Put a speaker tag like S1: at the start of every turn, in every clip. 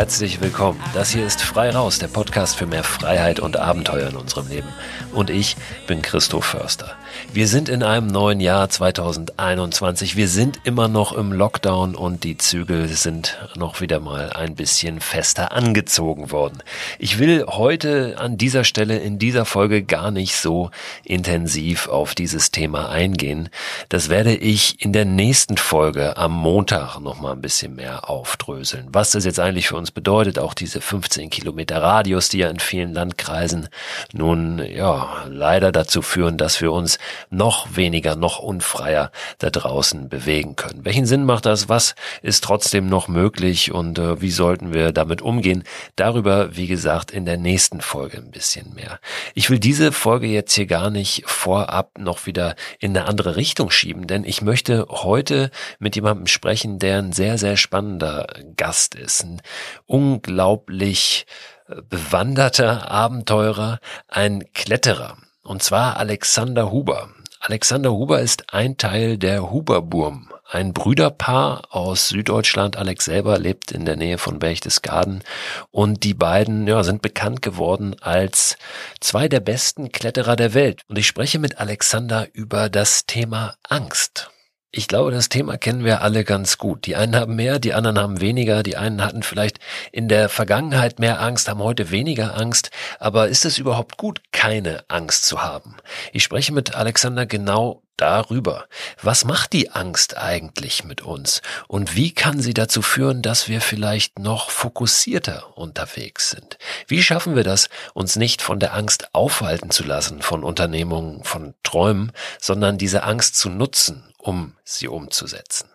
S1: Herzlich willkommen. Das hier ist Frei Raus, der Podcast für mehr Freiheit und Abenteuer in unserem Leben. Und ich bin Christoph Förster. Wir sind in einem neuen Jahr 2021. Wir sind immer noch im Lockdown und die Zügel sind noch wieder mal ein bisschen fester angezogen worden. Ich will heute an dieser Stelle in dieser Folge gar nicht so intensiv auf dieses Thema eingehen. Das werde ich in der nächsten Folge am Montag noch mal ein bisschen mehr aufdröseln. Was das jetzt eigentlich für uns bedeutet, auch diese 15 Kilometer Radius, die ja in vielen Landkreisen nun ja leider dazu führen, dass wir uns noch weniger, noch unfreier da draußen bewegen können. Welchen Sinn macht das? Was ist trotzdem noch möglich und äh, wie sollten wir damit umgehen? Darüber, wie gesagt, in der nächsten Folge ein bisschen mehr. Ich will diese Folge jetzt hier gar nicht vorab noch wieder in eine andere Richtung schieben, denn ich möchte heute mit jemandem sprechen, der ein sehr, sehr spannender Gast ist. Ein unglaublich äh, bewanderter Abenteurer, ein Kletterer. Und zwar Alexander Huber. Alexander Huber ist ein Teil der Huberburm, ein Brüderpaar aus Süddeutschland. Alex selber lebt in der Nähe von Berchtesgaden und die beiden ja, sind bekannt geworden als zwei der besten Kletterer der Welt. Und ich spreche mit Alexander über das Thema Angst. Ich glaube, das Thema kennen wir alle ganz gut. Die einen haben mehr, die anderen haben weniger. Die einen hatten vielleicht in der Vergangenheit mehr Angst, haben heute weniger Angst. Aber ist es überhaupt gut, keine Angst zu haben? Ich spreche mit Alexander genau darüber. Was macht die Angst eigentlich mit uns? Und wie kann sie dazu führen, dass wir vielleicht noch fokussierter unterwegs sind? Wie schaffen wir das, uns nicht von der Angst aufhalten zu lassen, von Unternehmungen, von Träumen, sondern diese Angst zu nutzen, um sie umzusetzen.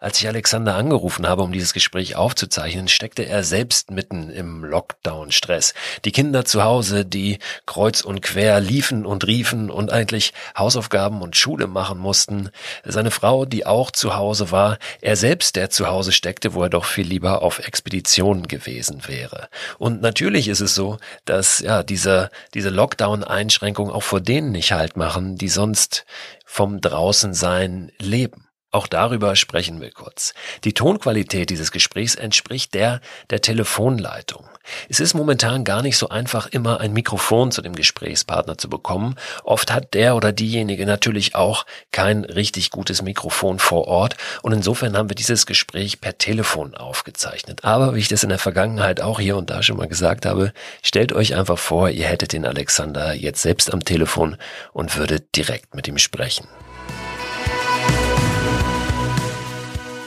S1: Als ich Alexander angerufen habe, um dieses Gespräch aufzuzeichnen, steckte er selbst mitten im Lockdown-Stress. Die Kinder zu Hause, die kreuz und quer liefen und riefen und eigentlich Hausaufgaben und Schule machen mussten. Seine Frau, die auch zu Hause war. Er selbst, der zu Hause steckte, wo er doch viel lieber auf Expeditionen gewesen wäre. Und natürlich ist es so, dass ja diese, diese Lockdown-Einschränkungen auch vor denen nicht halt machen, die sonst vom Draußensein leben. Auch darüber sprechen wir kurz. Die Tonqualität dieses Gesprächs entspricht der der Telefonleitung. Es ist momentan gar nicht so einfach, immer ein Mikrofon zu dem Gesprächspartner zu bekommen. Oft hat der oder diejenige natürlich auch kein richtig gutes Mikrofon vor Ort und insofern haben wir dieses Gespräch per Telefon aufgezeichnet. Aber wie ich das in der Vergangenheit auch hier und da schon mal gesagt habe, stellt euch einfach vor, ihr hättet den Alexander jetzt selbst am Telefon und würdet direkt mit ihm sprechen.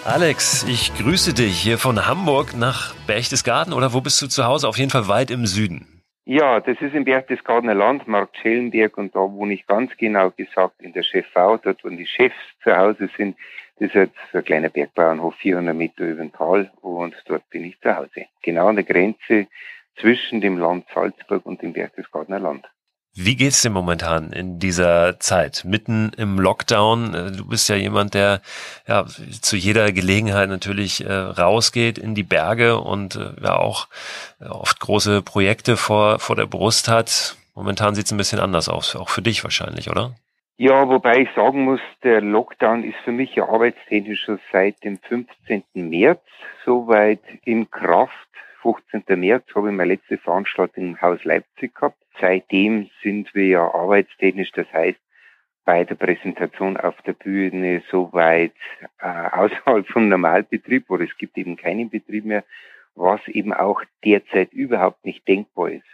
S1: Alex, ich grüße dich hier von Hamburg nach Berchtesgaden oder wo bist du zu Hause? Auf jeden Fall weit im Süden.
S2: Ja, das ist im Berchtesgadener Land, Markt Schellenberg und da wohne ich ganz genau gesagt in der Chefau, dort wo die Chefs zu Hause sind. Das ist jetzt ein kleiner Bergbauernhof, 400 Meter über dem Tal und dort bin ich zu Hause. Genau an der Grenze zwischen dem Land Salzburg und dem Berchtesgadener Land.
S1: Wie geht's dir momentan in dieser Zeit? Mitten im Lockdown. Äh, du bist ja jemand, der ja zu jeder Gelegenheit natürlich äh, rausgeht in die Berge und äh, ja auch äh, oft große Projekte vor, vor der Brust hat. Momentan sieht's ein bisschen anders aus, auch für dich wahrscheinlich, oder?
S2: Ja, wobei ich sagen muss, der Lockdown ist für mich ja arbeitstechnisch schon seit dem 15. März soweit in Kraft. 15. März habe ich meine letzte Veranstaltung im Haus Leipzig gehabt. Seitdem sind wir ja arbeitstechnisch, das heißt, bei der Präsentation auf der Bühne so weit äh, außerhalb vom Normalbetrieb oder es gibt eben keinen Betrieb mehr, was eben auch derzeit überhaupt nicht denkbar ist.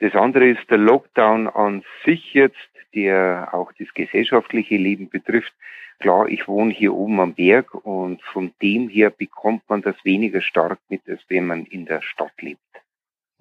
S2: Das andere ist der Lockdown an sich jetzt, der auch das gesellschaftliche Leben betrifft. Klar, ich wohne hier oben am Berg und von dem her bekommt man das weniger stark mit, als wenn man in der Stadt lebt.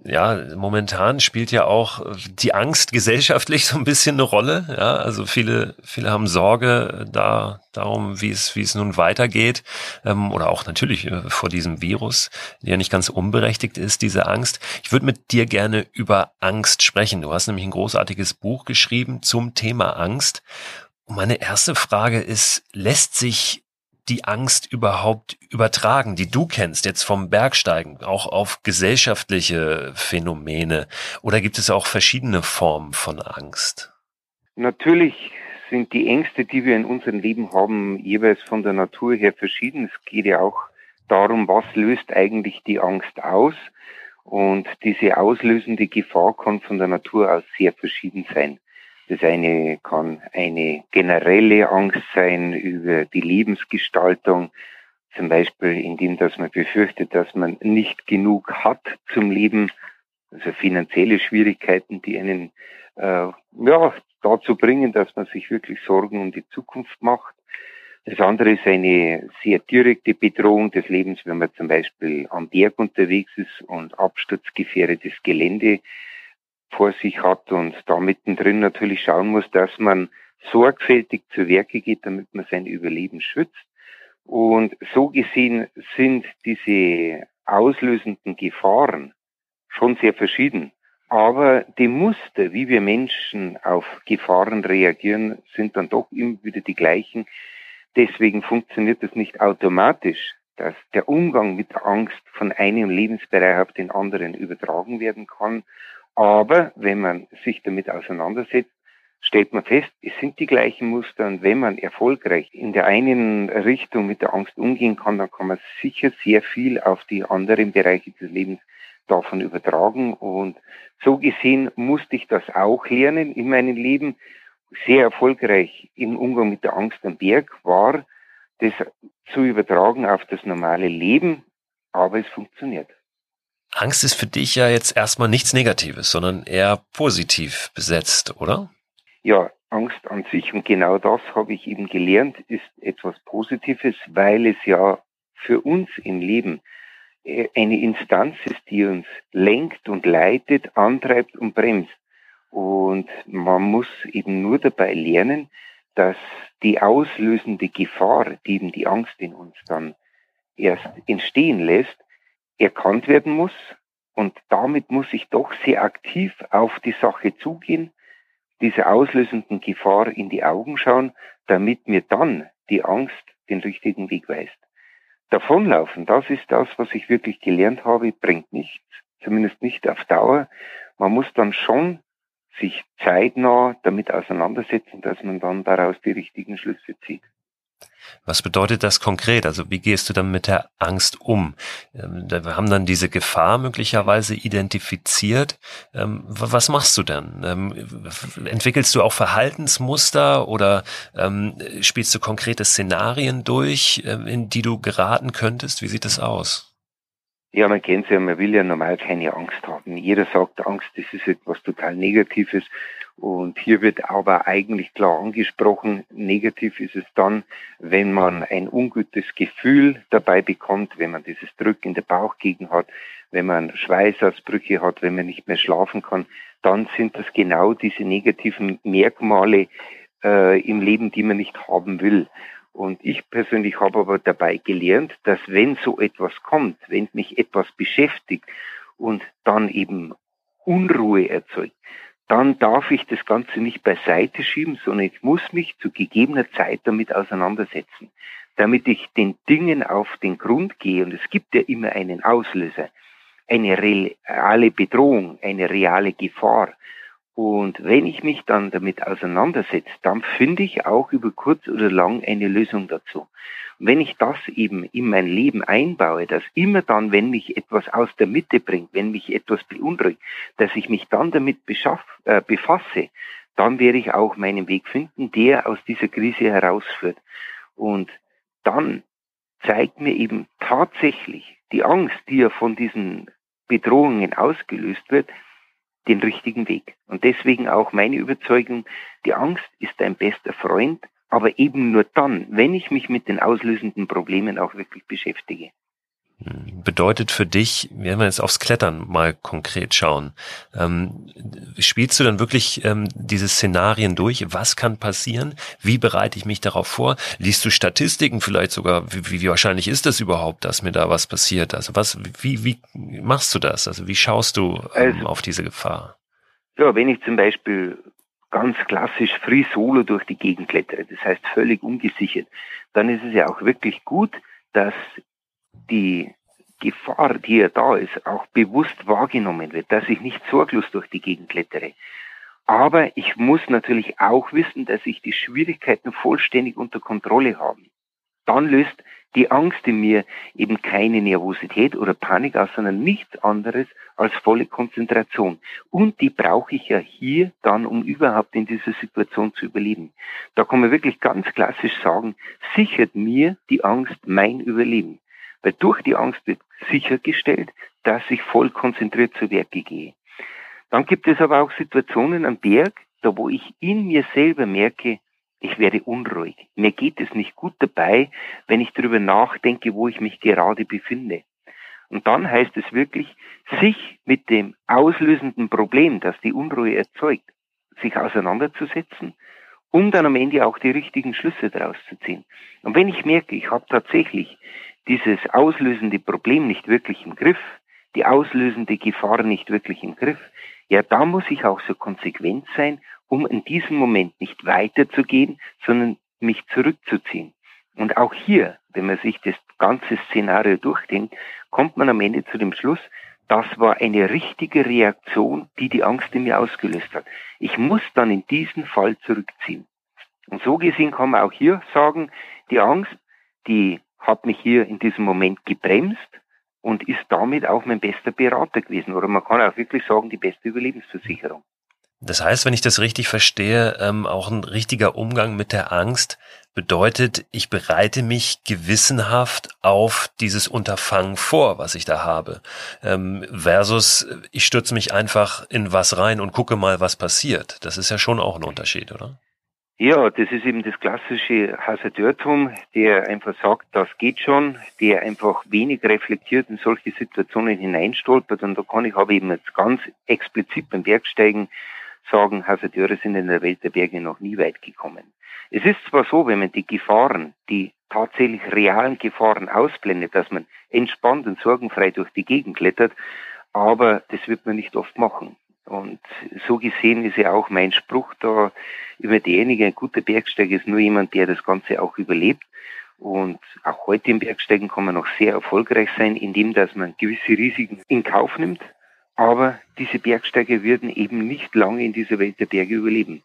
S1: Ja, momentan spielt ja auch die Angst gesellschaftlich so ein bisschen eine Rolle. Ja, also viele, viele haben Sorge da darum, wie es, wie es nun weitergeht, ähm, oder auch natürlich äh, vor diesem Virus, der ja nicht ganz unberechtigt ist, diese Angst. Ich würde mit dir gerne über Angst sprechen. Du hast nämlich ein großartiges Buch geschrieben zum Thema Angst. Und meine erste Frage ist, lässt sich die Angst überhaupt übertragen, die du kennst, jetzt vom Bergsteigen, auch auf gesellschaftliche Phänomene? Oder gibt es auch verschiedene Formen von Angst?
S2: Natürlich sind die Ängste, die wir in unserem Leben haben, jeweils von der Natur her verschieden. Es geht ja auch darum, was löst eigentlich die Angst aus. Und diese auslösende Gefahr kann von der Natur aus sehr verschieden sein. Das eine kann eine generelle Angst sein über die Lebensgestaltung, zum Beispiel indem, dass man befürchtet, dass man nicht genug hat zum Leben, also finanzielle Schwierigkeiten, die einen äh, ja, dazu bringen, dass man sich wirklich Sorgen um die Zukunft macht. Das andere ist eine sehr direkte Bedrohung des Lebens, wenn man zum Beispiel am Berg unterwegs ist und absturzgefährdetes Gelände vor sich hat und da mittendrin natürlich schauen muss, dass man sorgfältig zu Werke geht, damit man sein Überleben schützt. Und so gesehen sind diese auslösenden Gefahren schon sehr verschieden. Aber die Muster, wie wir Menschen auf Gefahren reagieren, sind dann doch immer wieder die gleichen. Deswegen funktioniert es nicht automatisch, dass der Umgang mit Angst von einem Lebensbereich auf den anderen übertragen werden kann. Aber wenn man sich damit auseinandersetzt, stellt man fest, es sind die gleichen Muster und wenn man erfolgreich in der einen Richtung mit der Angst umgehen kann, dann kann man sicher sehr viel auf die anderen Bereiche des Lebens davon übertragen und so gesehen musste ich das auch lernen in meinem Leben. Sehr erfolgreich im Umgang mit der Angst am Berg war, das zu übertragen auf das normale Leben, aber es funktioniert.
S1: Angst ist für dich ja jetzt erstmal nichts Negatives, sondern eher positiv besetzt, oder?
S2: Ja, Angst an sich und genau das habe ich eben gelernt, ist etwas Positives, weil es ja für uns im Leben äh, eine Instanz ist, die uns lenkt und leitet, antreibt und bremst. Und man muss eben nur dabei lernen, dass die auslösende Gefahr, die eben die Angst in uns dann erst entstehen lässt, erkannt werden muss. Und damit muss ich doch sehr aktiv auf die Sache zugehen, dieser auslösenden Gefahr in die Augen schauen, damit mir dann die Angst den richtigen Weg weist. Davonlaufen, das ist das, was ich wirklich gelernt habe, bringt nichts, zumindest nicht auf Dauer. Man muss dann schon sich zeitnah damit auseinandersetzen, dass man dann daraus die richtigen Schlüsse zieht.
S1: Was bedeutet das konkret? Also wie gehst du dann mit der Angst um? Ähm, wir haben dann diese Gefahr möglicherweise identifiziert. Ähm, was machst du dann? Ähm, entwickelst du auch Verhaltensmuster oder spielst du konkrete Szenarien durch, in die du geraten könntest? Wie sieht das aus?
S2: Ja, man kennt es ja, man will ja normal keine Angst haben. Jeder sagt, Angst, das ist etwas total Negatives. Und hier wird aber eigentlich klar angesprochen, negativ ist es dann, wenn man ein ungutes Gefühl dabei bekommt, wenn man dieses Drück in der Bauchgegend hat, wenn man Schweißausbrüche hat, wenn man nicht mehr schlafen kann, dann sind das genau diese negativen Merkmale äh, im Leben, die man nicht haben will. Und ich persönlich habe aber dabei gelernt, dass wenn so etwas kommt, wenn mich etwas beschäftigt und dann eben Unruhe erzeugt, dann darf ich das Ganze nicht beiseite schieben, sondern ich muss mich zu gegebener Zeit damit auseinandersetzen, damit ich den Dingen auf den Grund gehe. Und es gibt ja immer einen Auslöser, eine reale Bedrohung, eine reale Gefahr. Und wenn ich mich dann damit auseinandersetze, dann finde ich auch über kurz oder lang eine Lösung dazu. Und wenn ich das eben in mein Leben einbaue, dass immer dann, wenn mich etwas aus der Mitte bringt, wenn mich etwas beunruhigt, dass ich mich dann damit beschaff, äh, befasse, dann werde ich auch meinen Weg finden, der aus dieser Krise herausführt. Und dann zeigt mir eben tatsächlich die Angst, die ja von diesen Bedrohungen ausgelöst wird, den richtigen Weg. Und deswegen auch meine Überzeugung, die Angst ist dein bester Freund, aber eben nur dann, wenn ich mich mit den auslösenden Problemen auch wirklich beschäftige.
S1: Bedeutet für dich, wenn wir jetzt aufs Klettern mal konkret schauen, ähm, spielst du dann wirklich ähm, diese Szenarien durch? Was kann passieren? Wie bereite ich mich darauf vor? Liest du Statistiken vielleicht sogar? Wie, wie wahrscheinlich ist das überhaupt, dass mir da was passiert? Also was, wie, wie machst du das? Also wie schaust du ähm, also, auf diese Gefahr?
S2: Ja, wenn ich zum Beispiel ganz klassisch free solo durch die Gegend klettere, das heißt völlig ungesichert, dann ist es ja auch wirklich gut, dass die Gefahr, die ja da ist, auch bewusst wahrgenommen wird, dass ich nicht sorglos durch die Gegend klettere. Aber ich muss natürlich auch wissen, dass ich die Schwierigkeiten vollständig unter Kontrolle habe. Dann löst die Angst in mir eben keine Nervosität oder Panik aus, sondern nichts anderes als volle Konzentration. Und die brauche ich ja hier dann, um überhaupt in dieser Situation zu überleben. Da kann man wirklich ganz klassisch sagen, sichert mir die Angst mein Überleben. Weil durch die Angst wird sichergestellt, dass ich voll konzentriert zu Werke gehe. Dann gibt es aber auch Situationen am Berg, da wo ich in mir selber merke, ich werde unruhig. Mir geht es nicht gut dabei, wenn ich darüber nachdenke, wo ich mich gerade befinde. Und dann heißt es wirklich, sich mit dem auslösenden Problem, das die Unruhe erzeugt, sich auseinanderzusetzen, um dann am Ende auch die richtigen Schlüsse daraus zu ziehen. Und wenn ich merke, ich habe tatsächlich dieses auslösende Problem nicht wirklich im Griff, die auslösende Gefahr nicht wirklich im Griff, ja, da muss ich auch so konsequent sein, um in diesem Moment nicht weiterzugehen, sondern mich zurückzuziehen. Und auch hier, wenn man sich das ganze Szenario durchdenkt, kommt man am Ende zu dem Schluss, das war eine richtige Reaktion, die die Angst in mir ausgelöst hat. Ich muss dann in diesen Fall zurückziehen. Und so gesehen kann man auch hier sagen, die Angst, die hat mich hier in diesem Moment gebremst und ist damit auch mein bester Berater gewesen. Oder man kann auch wirklich sagen, die beste Überlebensversicherung.
S1: Das heißt, wenn ich das richtig verstehe, ähm, auch ein richtiger Umgang mit der Angst bedeutet, ich bereite mich gewissenhaft auf dieses Unterfangen vor, was ich da habe, ähm, versus ich stürze mich einfach in was rein und gucke mal, was passiert. Das ist ja schon auch ein Unterschied, oder?
S2: Ja, das ist eben das klassische Hasardeurtum, der einfach sagt, das geht schon, der einfach wenig reflektiert in solche Situationen hineinstolpert. Und da kann ich aber eben jetzt ganz explizit beim Bergsteigen sagen, Hasardeure sind in der Welt der Berge noch nie weit gekommen. Es ist zwar so, wenn man die Gefahren, die tatsächlich realen Gefahren ausblendet, dass man entspannt und sorgenfrei durch die Gegend klettert, aber das wird man nicht oft machen. Und so gesehen ist ja auch mein Spruch da über derjenige, ein guter Bergsteiger ist nur jemand, der das Ganze auch überlebt. Und auch heute im Bergsteigen kann man noch sehr erfolgreich sein, indem dass man gewisse Risiken in Kauf nimmt. Aber diese Bergsteiger würden eben nicht lange in dieser Welt der Berge überleben.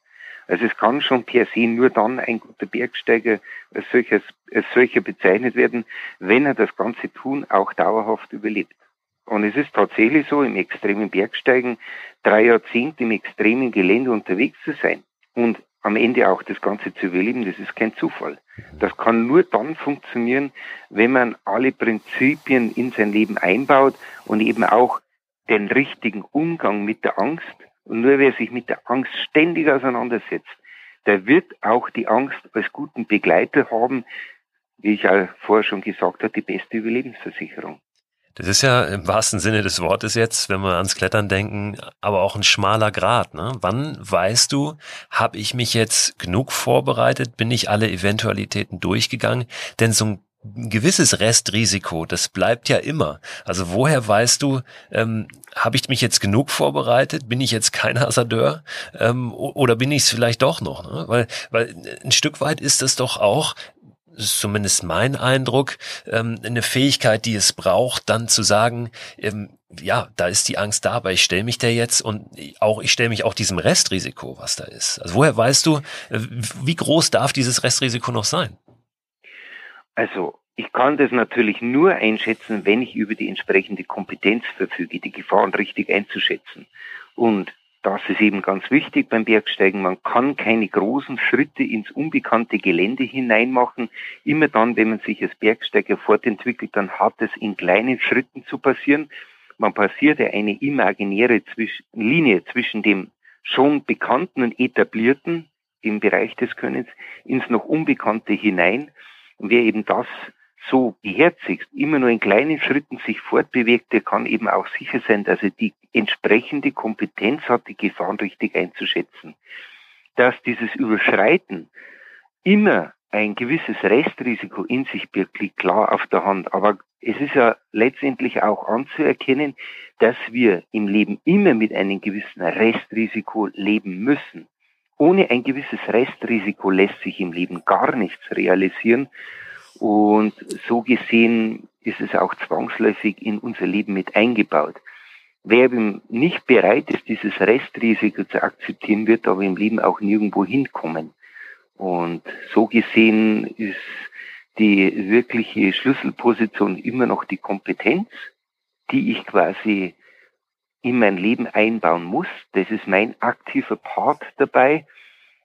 S2: Also es kann schon per se nur dann ein guter Bergsteiger als, solches, als solcher bezeichnet werden, wenn er das ganze Tun auch dauerhaft überlebt. Und es ist tatsächlich so, im extremen Bergsteigen drei Jahrzehnte im extremen Gelände unterwegs zu sein und am Ende auch das Ganze zu überleben, das ist kein Zufall. Das kann nur dann funktionieren, wenn man alle Prinzipien in sein Leben einbaut und eben auch den richtigen Umgang mit der Angst. Und nur wer sich mit der Angst ständig auseinandersetzt, der wird auch die Angst als guten Begleiter haben, wie ich ja vorher schon gesagt habe, die beste Überlebensversicherung.
S1: Das ist ja im wahrsten Sinne des Wortes jetzt, wenn wir ans Klettern denken, aber auch ein schmaler Grad. Ne? Wann weißt du, habe ich mich jetzt genug vorbereitet? Bin ich alle Eventualitäten durchgegangen? Denn so ein gewisses Restrisiko, das bleibt ja immer. Also woher weißt du, ähm, habe ich mich jetzt genug vorbereitet? Bin ich jetzt kein Hasardeur? Ähm, oder bin ich es vielleicht doch noch? Ne? Weil, weil ein Stück weit ist es doch auch, das ist zumindest mein Eindruck, ähm, eine Fähigkeit, die es braucht, dann zu sagen, ähm, ja, da ist die Angst da, aber ich stelle mich der jetzt und auch ich stelle mich auch diesem Restrisiko, was da ist. Also woher weißt du, äh, wie groß darf dieses Restrisiko noch sein?
S2: Also ich kann das natürlich nur einschätzen, wenn ich über die entsprechende Kompetenz verfüge, die Gefahren richtig einzuschätzen. Und das ist eben ganz wichtig beim Bergsteigen. Man kann keine großen Schritte ins unbekannte Gelände hinein machen. Immer dann, wenn man sich als Bergsteiger fortentwickelt, dann hat es in kleinen Schritten zu passieren. Man passiert ja eine imaginäre Linie zwischen dem schon Bekannten und Etablierten im Bereich des Könnens ins noch Unbekannte hinein. Und wer eben das so beherzigt, immer nur in kleinen Schritten sich fortbewegt, der kann eben auch sicher sein, dass er die entsprechende Kompetenz hat, die Gefahren richtig einzuschätzen. Dass dieses Überschreiten immer ein gewisses Restrisiko in sich birgt, liegt klar auf der Hand. Aber es ist ja letztendlich auch anzuerkennen, dass wir im Leben immer mit einem gewissen Restrisiko leben müssen. Ohne ein gewisses Restrisiko lässt sich im Leben gar nichts realisieren. Und so gesehen ist es auch zwangsläufig in unser Leben mit eingebaut. Wer eben nicht bereit ist, dieses Restrisiko zu akzeptieren, wird aber im Leben auch nirgendwo hinkommen. Und so gesehen ist die wirkliche Schlüsselposition immer noch die Kompetenz, die ich quasi in mein Leben einbauen muss. Das ist mein aktiver Part dabei.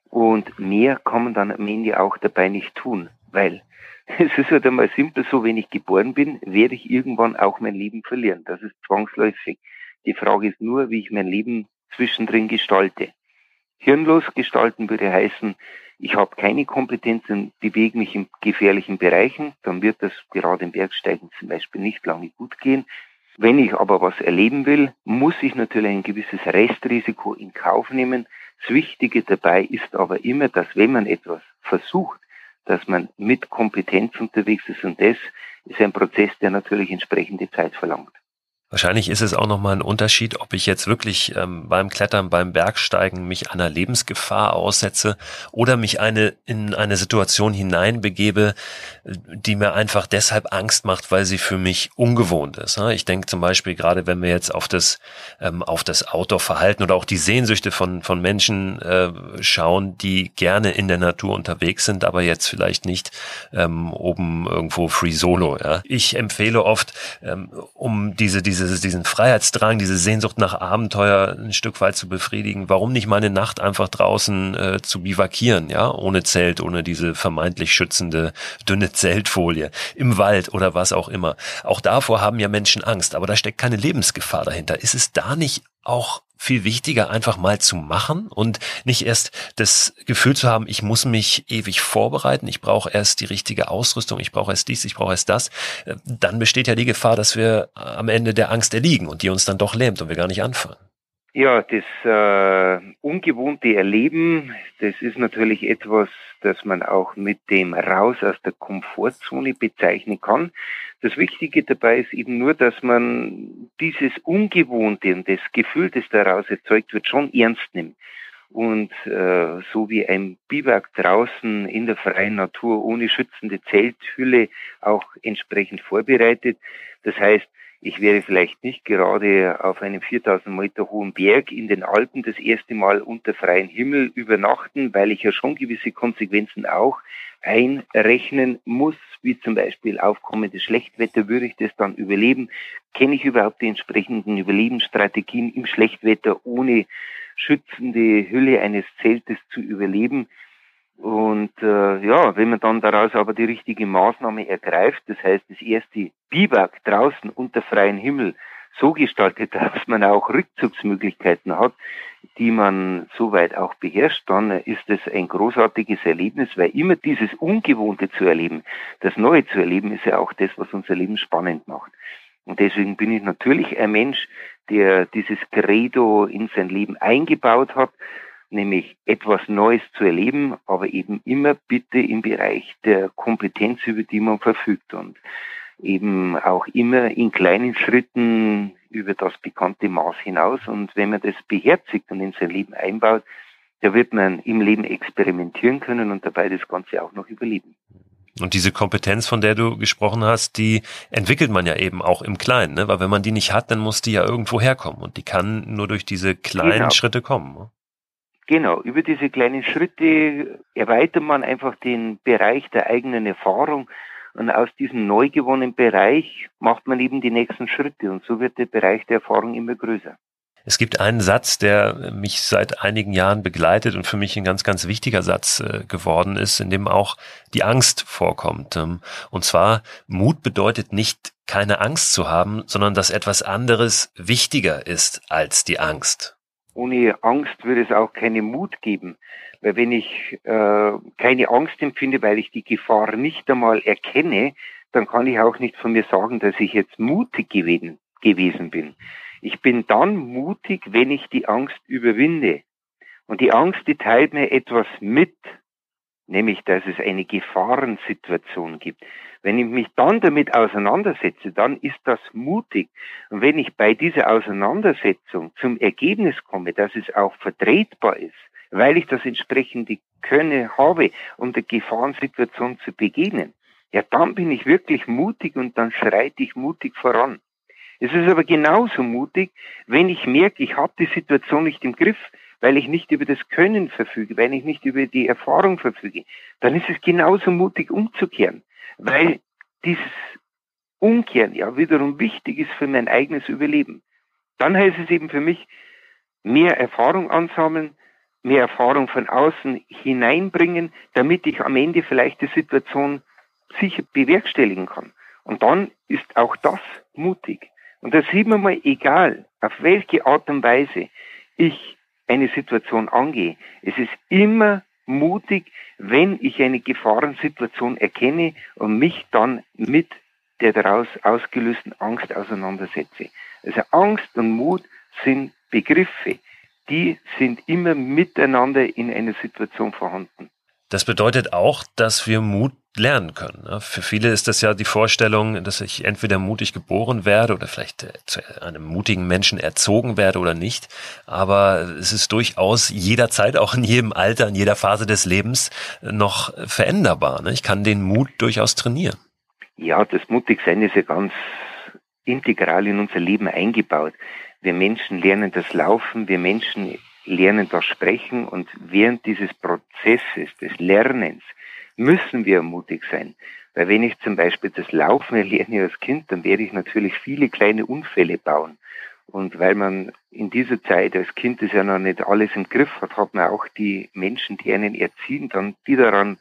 S2: Und mehr kann man dann am Ende auch dabei nicht tun, weil es ist halt einmal simpel so, wenn ich geboren bin, werde ich irgendwann auch mein Leben verlieren. Das ist zwangsläufig. Die Frage ist nur, wie ich mein Leben zwischendrin gestalte. Hirnlos gestalten würde heißen, ich habe keine Kompetenz und bewege mich in gefährlichen Bereichen, dann wird das gerade im Bergsteigen zum Beispiel nicht lange gut gehen. Wenn ich aber was erleben will, muss ich natürlich ein gewisses Restrisiko in Kauf nehmen. Das Wichtige dabei ist aber immer, dass wenn man etwas versucht, dass man mit Kompetenz unterwegs ist und das ist ein Prozess, der natürlich entsprechende Zeit verlangt.
S1: Wahrscheinlich ist es auch nochmal ein Unterschied, ob ich jetzt wirklich ähm, beim Klettern, beim Bergsteigen mich einer Lebensgefahr aussetze oder mich eine in eine Situation hineinbegebe, die mir einfach deshalb Angst macht, weil sie für mich ungewohnt ist. Ne? Ich denke zum Beispiel gerade, wenn wir jetzt auf das ähm, auf das Outdoor-Verhalten oder auch die Sehnsüchte von von Menschen äh, schauen, die gerne in der Natur unterwegs sind, aber jetzt vielleicht nicht ähm, oben irgendwo Free Solo. Ja? Ich empfehle oft, ähm, um diese diese dieses, diesen Freiheitsdrang, diese Sehnsucht nach Abenteuer ein Stück weit zu befriedigen. Warum nicht mal eine Nacht einfach draußen äh, zu bivakieren, ja, ohne Zelt, ohne diese vermeintlich schützende dünne Zeltfolie im Wald oder was auch immer. Auch davor haben ja Menschen Angst, aber da steckt keine Lebensgefahr dahinter. Ist es da nicht auch viel wichtiger, einfach mal zu machen und nicht erst das Gefühl zu haben, ich muss mich ewig vorbereiten, ich brauche erst die richtige Ausrüstung, ich brauche erst dies, ich brauche erst das. Äh, dann besteht ja die Gefahr, dass wir am Ende der Angst erliegen und die uns dann doch lähmt und wir gar nicht anfangen.
S2: Ja, das äh, ungewohnte Erleben, das ist natürlich etwas, das man auch mit dem Raus aus der Komfortzone bezeichnen kann. Das Wichtige dabei ist eben nur, dass man dieses Ungewohnte und das Gefühl, das daraus erzeugt wird, schon ernst nimmt. Und äh, so wie ein Biwak draußen in der freien Natur ohne schützende Zelthülle auch entsprechend vorbereitet. Das heißt, ich werde vielleicht nicht gerade auf einem 4000 Meter hohen Berg in den Alpen das erste Mal unter freiem Himmel übernachten, weil ich ja schon gewisse Konsequenzen auch einrechnen muss, wie zum Beispiel aufkommendes Schlechtwetter, würde ich das dann überleben? Kenne ich überhaupt die entsprechenden Überlebensstrategien im Schlechtwetter ohne schützende Hülle eines Zeltes zu überleben? Und äh, ja, wenn man dann daraus aber die richtige Maßnahme ergreift, das heißt das erste Biwak draußen unter freiem Himmel so gestaltet, dass man auch Rückzugsmöglichkeiten hat, die man soweit auch beherrscht, dann ist es ein großartiges Erlebnis, weil immer dieses Ungewohnte zu erleben, das Neue zu erleben, ist ja auch das, was unser Leben spannend macht. Und deswegen bin ich natürlich ein Mensch, der dieses Credo in sein Leben eingebaut hat, nämlich etwas Neues zu erleben, aber eben immer bitte im Bereich der Kompetenz, über die man verfügt und eben auch immer in kleinen Schritten über das bekannte Maß hinaus. Und wenn man das beherzigt und in sein Leben einbaut, da wird man im Leben experimentieren können und dabei das Ganze auch noch überleben.
S1: Und diese Kompetenz, von der du gesprochen hast, die entwickelt man ja eben auch im Kleinen, ne? weil wenn man die nicht hat, dann muss die ja irgendwo herkommen und die kann nur durch diese kleinen genau. Schritte kommen. Ne?
S2: Genau, über diese kleinen Schritte erweitert man einfach den Bereich der eigenen Erfahrung und aus diesem neu gewonnenen Bereich macht man eben die nächsten Schritte und so wird der Bereich der Erfahrung immer größer.
S1: Es gibt einen Satz, der mich seit einigen Jahren begleitet und für mich ein ganz, ganz wichtiger Satz äh, geworden ist, in dem auch die Angst vorkommt. Ähm, und zwar, Mut bedeutet nicht, keine Angst zu haben, sondern dass etwas anderes wichtiger ist als die Angst.
S2: Ohne Angst würde es auch keinen Mut geben. Weil wenn ich äh, keine Angst empfinde, weil ich die Gefahr nicht einmal erkenne, dann kann ich auch nicht von mir sagen, dass ich jetzt mutig gewesen, gewesen bin. Ich bin dann mutig, wenn ich die Angst überwinde. Und die Angst, die teilt mir etwas mit, nämlich dass es eine Gefahrensituation gibt. Wenn ich mich dann damit auseinandersetze, dann ist das mutig. Und wenn ich bei dieser Auseinandersetzung zum Ergebnis komme, dass es auch vertretbar ist, weil ich das entsprechende Könne habe, um der Gefahrensituation zu begegnen, ja, dann bin ich wirklich mutig und dann schreite ich mutig voran. Es ist aber genauso mutig, wenn ich merke, ich habe die Situation nicht im Griff, weil ich nicht über das Können verfüge, weil ich nicht über die Erfahrung verfüge, dann ist es genauso mutig umzukehren. weil dieses Umkehren ja wiederum wichtig ist für mein eigenes Überleben. Dann heißt es eben für mich, mehr Erfahrung ansammeln, mehr Erfahrung von außen hineinbringen, damit ich am Ende vielleicht die Situation sicher bewerkstelligen kann. Und dann ist auch das mutig. Und da sieht man mal, egal auf welche Art und Weise ich eine Situation angehe, es ist immer mutig, wenn ich eine Gefahrensituation erkenne und mich dann mit der daraus ausgelösten Angst auseinandersetze. Also Angst und Mut sind Begriffe, die sind immer miteinander in einer Situation vorhanden.
S1: Das bedeutet auch, dass wir Mut lernen können. Ne? Für viele ist das ja die Vorstellung, dass ich entweder mutig geboren werde oder vielleicht äh, zu einem mutigen Menschen erzogen werde oder nicht. Aber es ist durchaus jederzeit, auch in jedem Alter, in jeder Phase des Lebens noch veränderbar. Ne? Ich kann den Mut durchaus trainieren.
S2: Ja, das Mutigsein ist ja ganz integral in unser Leben eingebaut. Wir Menschen lernen das Laufen, wir Menschen lernen das Sprechen und während dieses Prozesses des Lernens müssen wir mutig sein. Weil wenn ich zum Beispiel das Laufen erlerne als Kind, dann werde ich natürlich viele kleine Unfälle bauen. Und weil man in dieser Zeit als Kind das ja noch nicht alles im Griff hat, hat man auch die Menschen, die einen erziehen, dann die daran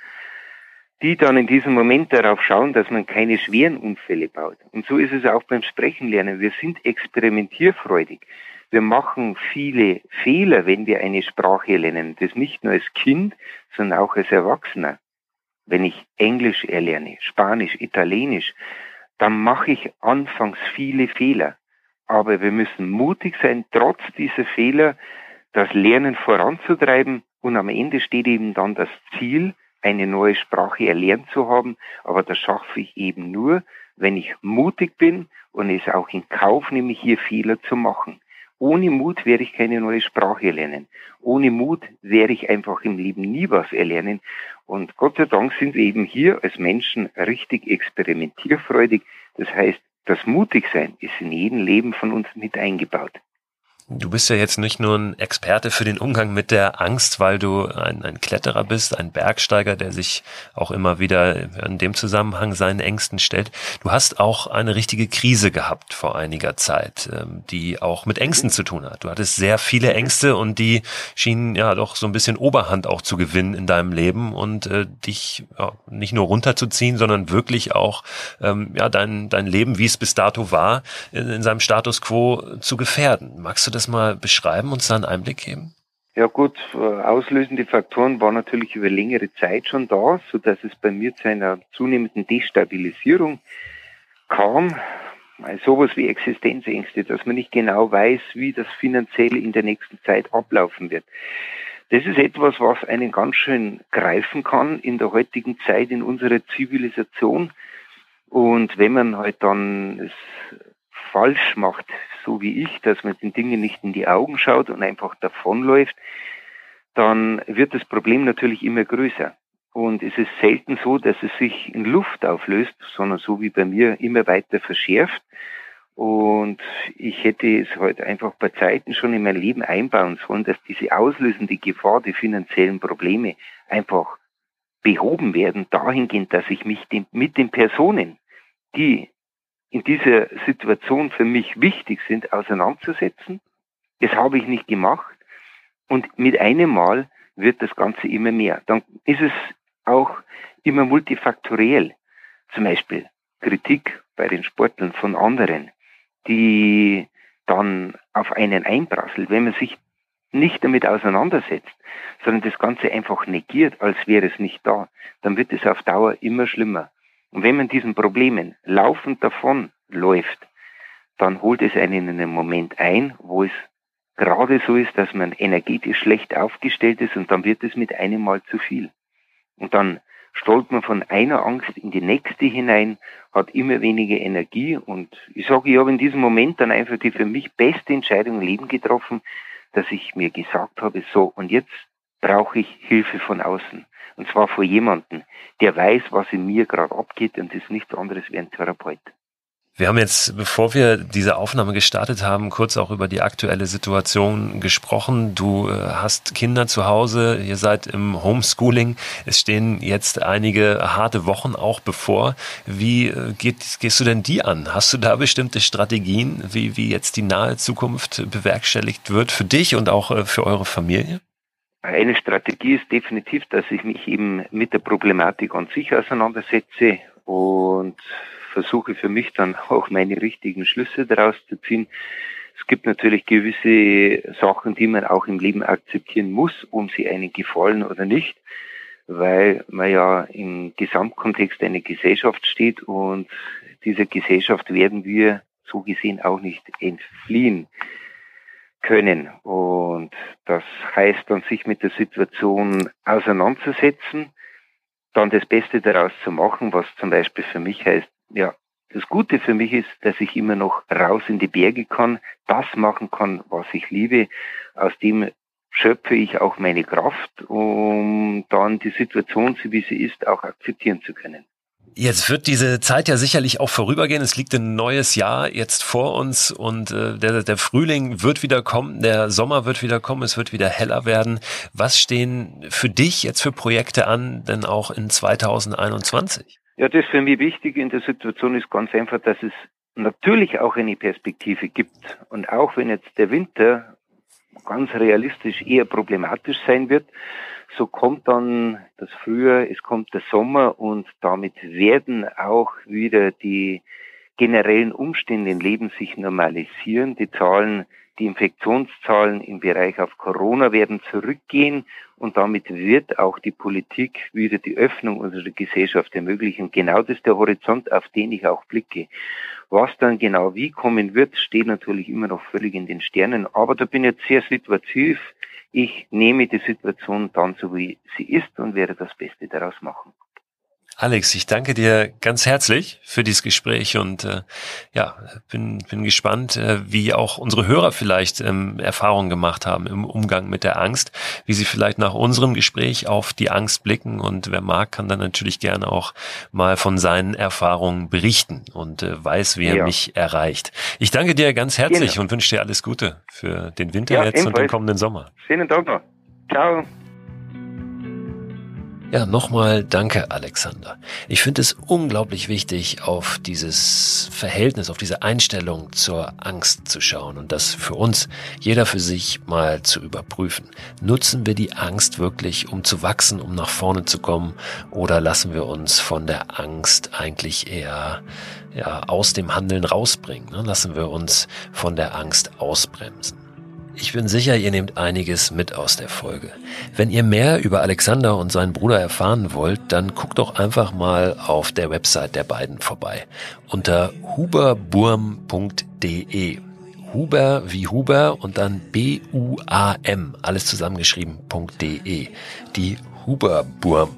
S2: die dann in diesem Moment darauf schauen, dass man keine schweren Unfälle baut. Und so ist es auch beim Sprechenlernen. Wir sind experimentierfreudig. Wir machen viele Fehler, wenn wir eine Sprache lernen. Das nicht nur als Kind, sondern auch als Erwachsener. Wenn ich Englisch erlerne, Spanisch, Italienisch, dann mache ich anfangs viele Fehler. Aber wir müssen mutig sein, trotz dieser Fehler das Lernen voranzutreiben. Und am Ende steht eben dann das Ziel, eine neue Sprache erlernt zu haben, aber das schaffe ich eben nur, wenn ich mutig bin und es auch in Kauf nehme, hier Fehler zu machen. Ohne Mut werde ich keine neue Sprache lernen. Ohne Mut werde ich einfach im Leben nie was erlernen. Und Gott sei Dank sind wir eben hier als Menschen richtig experimentierfreudig. Das heißt, das Mutigsein ist in jedem Leben von uns mit eingebaut.
S1: Du bist ja jetzt nicht nur ein Experte für den Umgang mit der Angst, weil du ein, ein, Kletterer bist, ein Bergsteiger, der sich auch immer wieder in dem Zusammenhang seinen Ängsten stellt. Du hast auch eine richtige Krise gehabt vor einiger Zeit, ähm, die auch mit Ängsten zu tun hat. Du hattest sehr viele Ängste und die schienen ja doch so ein bisschen Oberhand auch zu gewinnen in deinem Leben und äh, dich ja, nicht nur runterzuziehen, sondern wirklich auch ähm, ja dein, dein Leben, wie es bis dato war, in, in seinem Status quo zu gefährden. Magst du das mal beschreiben, uns da einen Einblick geben?
S2: Ja gut, äh, auslösende Faktoren waren natürlich über längere Zeit schon da, so dass es bei mir zu einer zunehmenden Destabilisierung kam. Sowas wie Existenzängste, dass man nicht genau weiß, wie das finanziell in der nächsten Zeit ablaufen wird. Das ist etwas, was einen ganz schön greifen kann in der heutigen Zeit in unserer Zivilisation. Und wenn man halt dann es falsch macht, so wie ich, dass man den Dingen nicht in die Augen schaut und einfach davonläuft, dann wird das Problem natürlich immer größer. Und es ist selten so, dass es sich in Luft auflöst, sondern so wie bei mir immer weiter verschärft. Und ich hätte es heute einfach bei Zeiten schon in mein Leben einbauen sollen, dass diese auslösende Gefahr, die finanziellen Probleme einfach behoben werden, dahingehend, dass ich mich mit den Personen, die in dieser Situation für mich wichtig sind, auseinanderzusetzen. Das habe ich nicht gemacht. Und mit einem Mal wird das Ganze immer mehr. Dann ist es auch immer multifaktoriell. Zum Beispiel Kritik bei den Sportlern von anderen, die dann auf einen einprasselt, wenn man sich nicht damit auseinandersetzt, sondern das Ganze einfach negiert, als wäre es nicht da, dann wird es auf Dauer immer schlimmer. Und wenn man diesen Problemen laufend davon läuft, dann holt es einen in einen Moment ein, wo es gerade so ist, dass man energetisch schlecht aufgestellt ist und dann wird es mit einem Mal zu viel. Und dann stolpert man von einer Angst in die nächste hinein, hat immer weniger Energie und ich sage, ich habe in diesem Moment dann einfach die für mich beste Entscheidung im Leben getroffen, dass ich mir gesagt habe, so und jetzt brauche ich Hilfe von außen. Und zwar vor jemandem, der weiß, was in mir gerade abgeht und ist nichts anderes wie ein Therapeut.
S1: Wir haben jetzt, bevor wir diese Aufnahme gestartet haben, kurz auch über die aktuelle Situation gesprochen. Du äh, hast Kinder zu Hause, ihr seid im Homeschooling. Es stehen jetzt einige harte Wochen auch bevor. Wie äh, geht, gehst du denn die an? Hast du da bestimmte Strategien, wie, wie jetzt die nahe Zukunft bewerkstelligt wird für dich und auch äh, für eure Familie?
S2: Eine Strategie ist definitiv, dass ich mich eben mit der Problematik an sich auseinandersetze und versuche für mich dann auch meine richtigen Schlüsse daraus zu ziehen. Es gibt natürlich gewisse Sachen, die man auch im Leben akzeptieren muss, um sie einen gefallen oder nicht, weil man ja im Gesamtkontext einer Gesellschaft steht und dieser Gesellschaft werden wir so gesehen auch nicht entfliehen können. Und das heißt dann, sich mit der Situation auseinanderzusetzen, dann das Beste daraus zu machen, was zum Beispiel für mich heißt, ja, das Gute für mich ist, dass ich immer noch raus in die Berge kann, das machen kann, was ich liebe. Aus dem schöpfe ich auch meine Kraft, um dann die Situation, so wie sie ist, auch akzeptieren zu können.
S1: Jetzt wird diese Zeit ja sicherlich auch vorübergehen. Es liegt ein neues Jahr jetzt vor uns und äh, der, der Frühling wird wieder kommen, der Sommer wird wieder kommen, es wird wieder heller werden. Was stehen für dich jetzt für Projekte an, denn auch in 2021?
S2: Ja, das für mich wichtig in der Situation ist ganz einfach, dass es natürlich auch eine Perspektive gibt. Und auch wenn jetzt der Winter ganz realistisch eher problematisch sein wird, so kommt dann das Frühjahr, es kommt der Sommer und damit werden auch wieder die generellen Umstände im Leben sich normalisieren. Die Zahlen die Infektionszahlen im Bereich auf Corona werden zurückgehen und damit wird auch die Politik wieder die Öffnung unserer Gesellschaft ermöglichen. Genau das ist der Horizont, auf den ich auch blicke. Was dann genau wie kommen wird, steht natürlich immer noch völlig in den Sternen. Aber da bin ich jetzt sehr situativ. Ich nehme die Situation dann so, wie sie ist und werde das Beste daraus machen.
S1: Alex, ich danke dir ganz herzlich für dieses Gespräch und äh, ja, bin, bin gespannt, äh, wie auch unsere Hörer vielleicht ähm, Erfahrungen gemacht haben im Umgang mit der Angst, wie sie vielleicht nach unserem Gespräch auf die Angst blicken und wer mag, kann dann natürlich gerne auch mal von seinen Erfahrungen berichten und äh, weiß, wie er ja. mich erreicht. Ich danke dir ganz herzlich genau. und wünsche dir alles Gute für den Winter ja, jetzt ebenfalls. und den kommenden Sommer.
S2: Schönen Tag noch. Ciao.
S1: Ja, nochmal danke, Alexander. Ich finde es unglaublich wichtig, auf dieses Verhältnis, auf diese Einstellung zur Angst zu schauen und das für uns, jeder für sich mal zu überprüfen. Nutzen wir die Angst wirklich, um zu wachsen, um nach vorne zu kommen, oder lassen wir uns von der Angst eigentlich eher ja, aus dem Handeln rausbringen? Ne? Lassen wir uns von der Angst ausbremsen? Ich bin sicher, ihr nehmt einiges mit aus der Folge. Wenn ihr mehr über Alexander und seinen Bruder erfahren wollt, dann guckt doch einfach mal auf der Website der beiden vorbei. Unter huberburm.de. Huber wie Huber und dann B-U-A-M, alles zusammengeschrieben.de. Die Huberburm.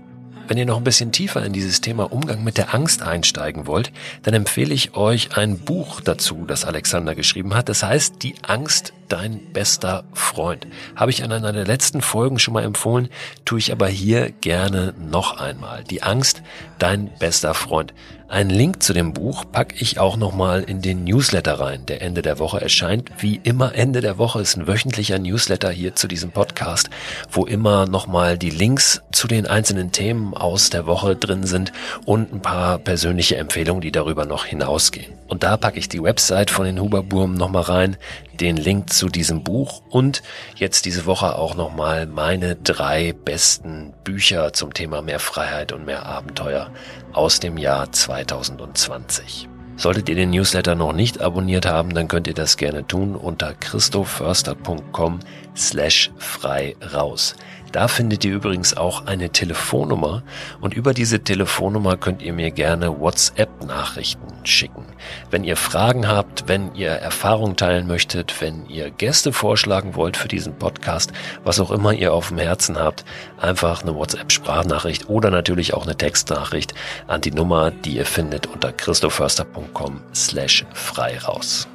S1: Wenn ihr noch ein bisschen tiefer in dieses Thema Umgang mit der Angst einsteigen wollt, dann empfehle ich euch ein Buch dazu, das Alexander geschrieben hat. Das heißt Die Angst dein bester Freund. Habe ich in einer der letzten Folgen schon mal empfohlen, tue ich aber hier gerne noch einmal. Die Angst, dein bester Freund. Einen Link zu dem Buch packe ich auch nochmal in den Newsletter rein, der Ende der Woche erscheint. Wie immer Ende der Woche ist ein wöchentlicher Newsletter hier zu diesem Podcast, wo immer nochmal die Links zu den einzelnen Themen aus der Woche drin sind und ein paar persönliche Empfehlungen, die darüber noch hinausgehen. Und da packe ich die Website von den Huberburm nochmal rein, den Link zu diesem Buch und jetzt diese Woche auch nochmal meine drei besten Bücher zum Thema mehr Freiheit und mehr Abenteuer aus dem Jahr 2020. Solltet ihr den Newsletter noch nicht abonniert haben, dann könnt ihr das gerne tun unter christoförster.com slash frei raus. Da findet ihr übrigens auch eine Telefonnummer und über diese Telefonnummer könnt ihr mir gerne WhatsApp-Nachrichten schicken. Wenn ihr Fragen habt, wenn ihr Erfahrungen teilen möchtet, wenn ihr Gäste vorschlagen wollt für diesen Podcast, was auch immer ihr auf dem Herzen habt, einfach eine WhatsApp-Sprachnachricht oder natürlich auch eine Textnachricht an die Nummer, die ihr findet unter christoförster.com slash frei raus.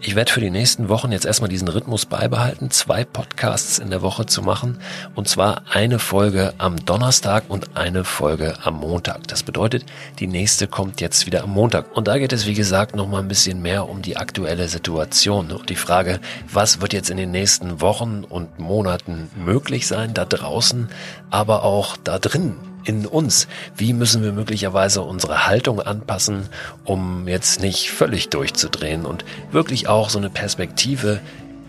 S1: Ich werde für die nächsten Wochen jetzt erstmal diesen Rhythmus beibehalten, zwei Podcasts in der Woche zu machen. Und zwar eine Folge am Donnerstag und eine Folge am Montag. Das bedeutet, die nächste kommt jetzt wieder am Montag. Und da geht es, wie gesagt, nochmal ein bisschen mehr um die aktuelle Situation und die Frage, was wird jetzt in den nächsten Wochen und Monaten möglich sein da draußen, aber auch da drin in uns. Wie müssen wir möglicherweise unsere Haltung anpassen, um jetzt nicht völlig durchzudrehen und wirklich auch so eine Perspektive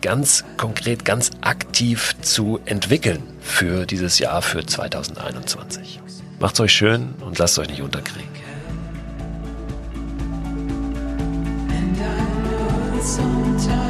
S1: ganz konkret, ganz aktiv zu entwickeln für dieses Jahr, für 2021. Macht's euch schön und lasst euch nicht unterkriegen. sometimes